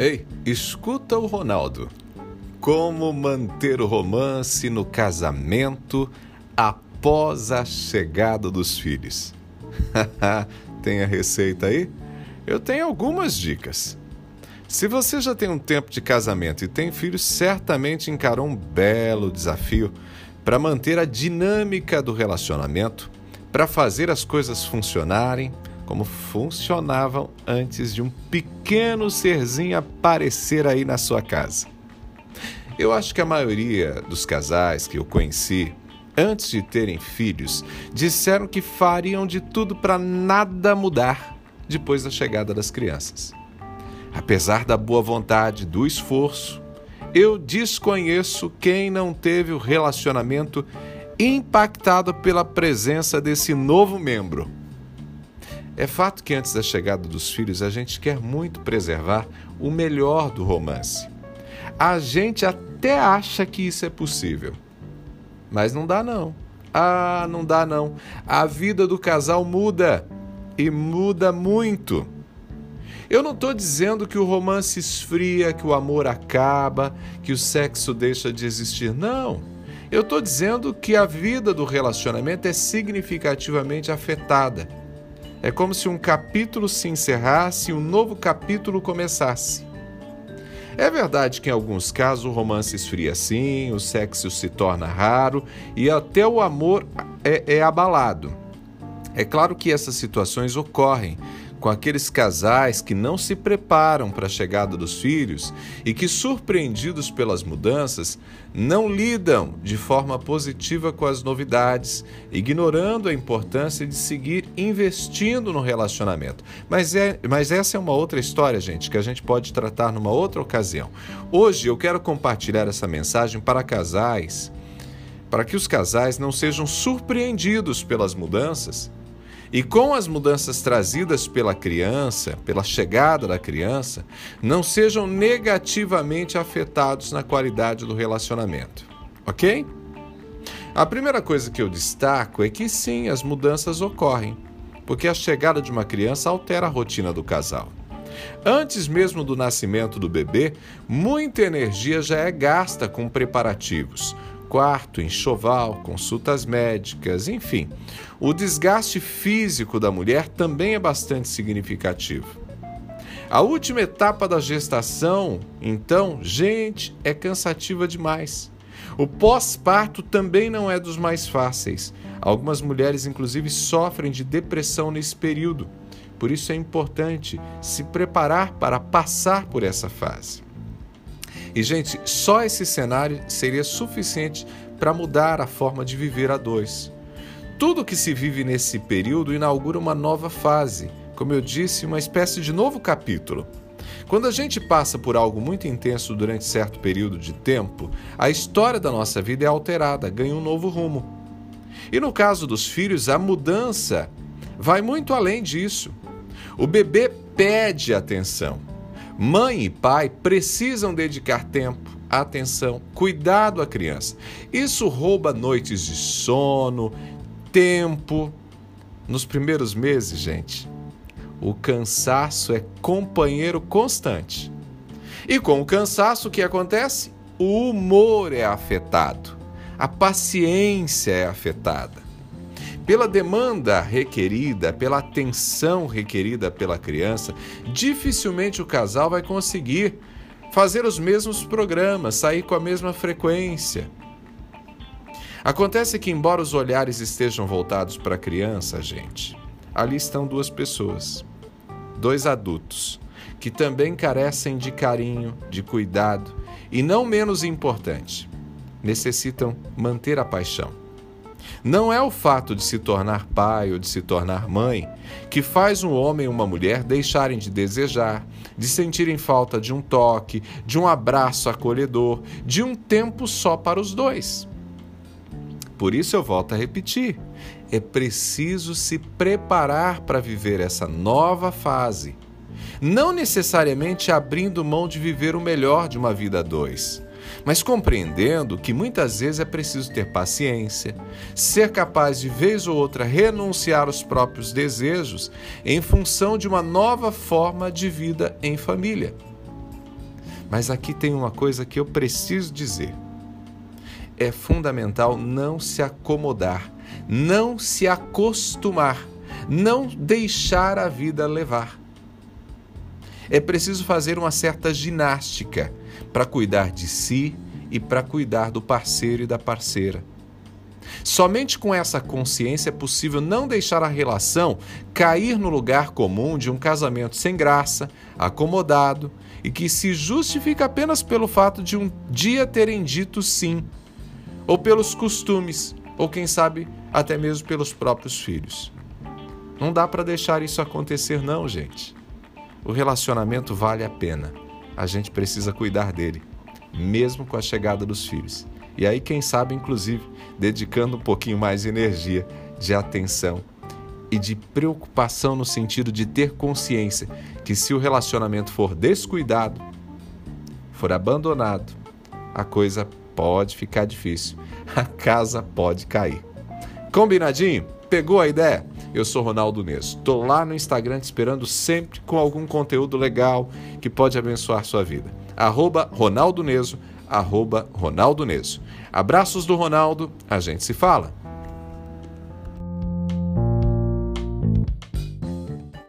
Ei, escuta o Ronaldo. Como manter o romance no casamento após a chegada dos filhos? tem a receita aí? Eu tenho algumas dicas. Se você já tem um tempo de casamento e tem filhos, certamente encarou um belo desafio para manter a dinâmica do relacionamento, para fazer as coisas funcionarem como funcionavam antes de um pequeno serzinho aparecer aí na sua casa. Eu acho que a maioria dos casais que eu conheci antes de terem filhos disseram que fariam de tudo para nada mudar depois da chegada das crianças. Apesar da boa vontade, do esforço, eu desconheço quem não teve o relacionamento impactado pela presença desse novo membro. É fato que antes da chegada dos filhos a gente quer muito preservar o melhor do romance. A gente até acha que isso é possível, mas não dá não. Ah, não dá não. A vida do casal muda e muda muito. Eu não estou dizendo que o romance esfria, que o amor acaba, que o sexo deixa de existir. Não. Eu estou dizendo que a vida do relacionamento é significativamente afetada. É como se um capítulo se encerrasse e um novo capítulo começasse. É verdade que em alguns casos o romance esfria sim, o sexo se torna raro e até o amor é, é abalado. É claro que essas situações ocorrem com aqueles casais que não se preparam para a chegada dos filhos e que, surpreendidos pelas mudanças, não lidam de forma positiva com as novidades, ignorando a importância de seguir investindo no relacionamento. Mas, é, mas essa é uma outra história, gente, que a gente pode tratar numa outra ocasião. Hoje eu quero compartilhar essa mensagem para casais, para que os casais não sejam surpreendidos pelas mudanças e com as mudanças trazidas pela criança, pela chegada da criança, não sejam negativamente afetados na qualidade do relacionamento. Ok? A primeira coisa que eu destaco é que sim, as mudanças ocorrem, porque a chegada de uma criança altera a rotina do casal. Antes mesmo do nascimento do bebê, muita energia já é gasta com preparativos, quarto, enxoval, consultas médicas, enfim. O desgaste físico da mulher também é bastante significativo. A última etapa da gestação, então, gente, é cansativa demais. O pós-parto também não é dos mais fáceis. Algumas mulheres, inclusive, sofrem de depressão nesse período. Por isso é importante se preparar para passar por essa fase. E, gente, só esse cenário seria suficiente para mudar a forma de viver a dois. Tudo que se vive nesse período inaugura uma nova fase, como eu disse, uma espécie de novo capítulo. Quando a gente passa por algo muito intenso durante certo período de tempo, a história da nossa vida é alterada, ganha um novo rumo. E no caso dos filhos, a mudança vai muito além disso. O bebê pede atenção. Mãe e pai precisam dedicar tempo, atenção, cuidado à criança. Isso rouba noites de sono, tempo. Nos primeiros meses, gente, o cansaço é companheiro constante. E com o cansaço, o que acontece? O humor é afetado, a paciência é afetada pela demanda requerida, pela atenção requerida pela criança, dificilmente o casal vai conseguir fazer os mesmos programas, sair com a mesma frequência. Acontece que, embora os olhares estejam voltados para a criança, gente, ali estão duas pessoas, dois adultos, que também carecem de carinho, de cuidado e, não menos importante, necessitam manter a paixão. Não é o fato de se tornar pai ou de se tornar mãe que faz um homem e uma mulher deixarem de desejar, de sentirem falta de um toque, de um abraço acolhedor, de um tempo só para os dois. Por isso eu volto a repetir: é preciso se preparar para viver essa nova fase. Não necessariamente abrindo mão de viver o melhor de uma vida a dois mas compreendendo que muitas vezes é preciso ter paciência, ser capaz de vez ou outra renunciar aos próprios desejos em função de uma nova forma de vida em família. Mas aqui tem uma coisa que eu preciso dizer. É fundamental não se acomodar, não se acostumar, não deixar a vida levar. É preciso fazer uma certa ginástica para cuidar de si e para cuidar do parceiro e da parceira. Somente com essa consciência é possível não deixar a relação cair no lugar comum de um casamento sem graça, acomodado e que se justifica apenas pelo fato de um dia terem dito sim, ou pelos costumes, ou quem sabe até mesmo pelos próprios filhos. Não dá para deixar isso acontecer, não, gente. O relacionamento vale a pena. A gente precisa cuidar dele, mesmo com a chegada dos filhos. E aí, quem sabe, inclusive, dedicando um pouquinho mais de energia, de atenção e de preocupação no sentido de ter consciência que se o relacionamento for descuidado, for abandonado, a coisa pode ficar difícil, a casa pode cair. Combinadinho? Pegou a ideia? Eu sou Ronaldo Neso. Estou lá no Instagram te esperando sempre com algum conteúdo legal que pode abençoar sua vida. Arroba Ronaldo Neso, arroba Ronaldo Neso. Abraços do Ronaldo, a gente se fala.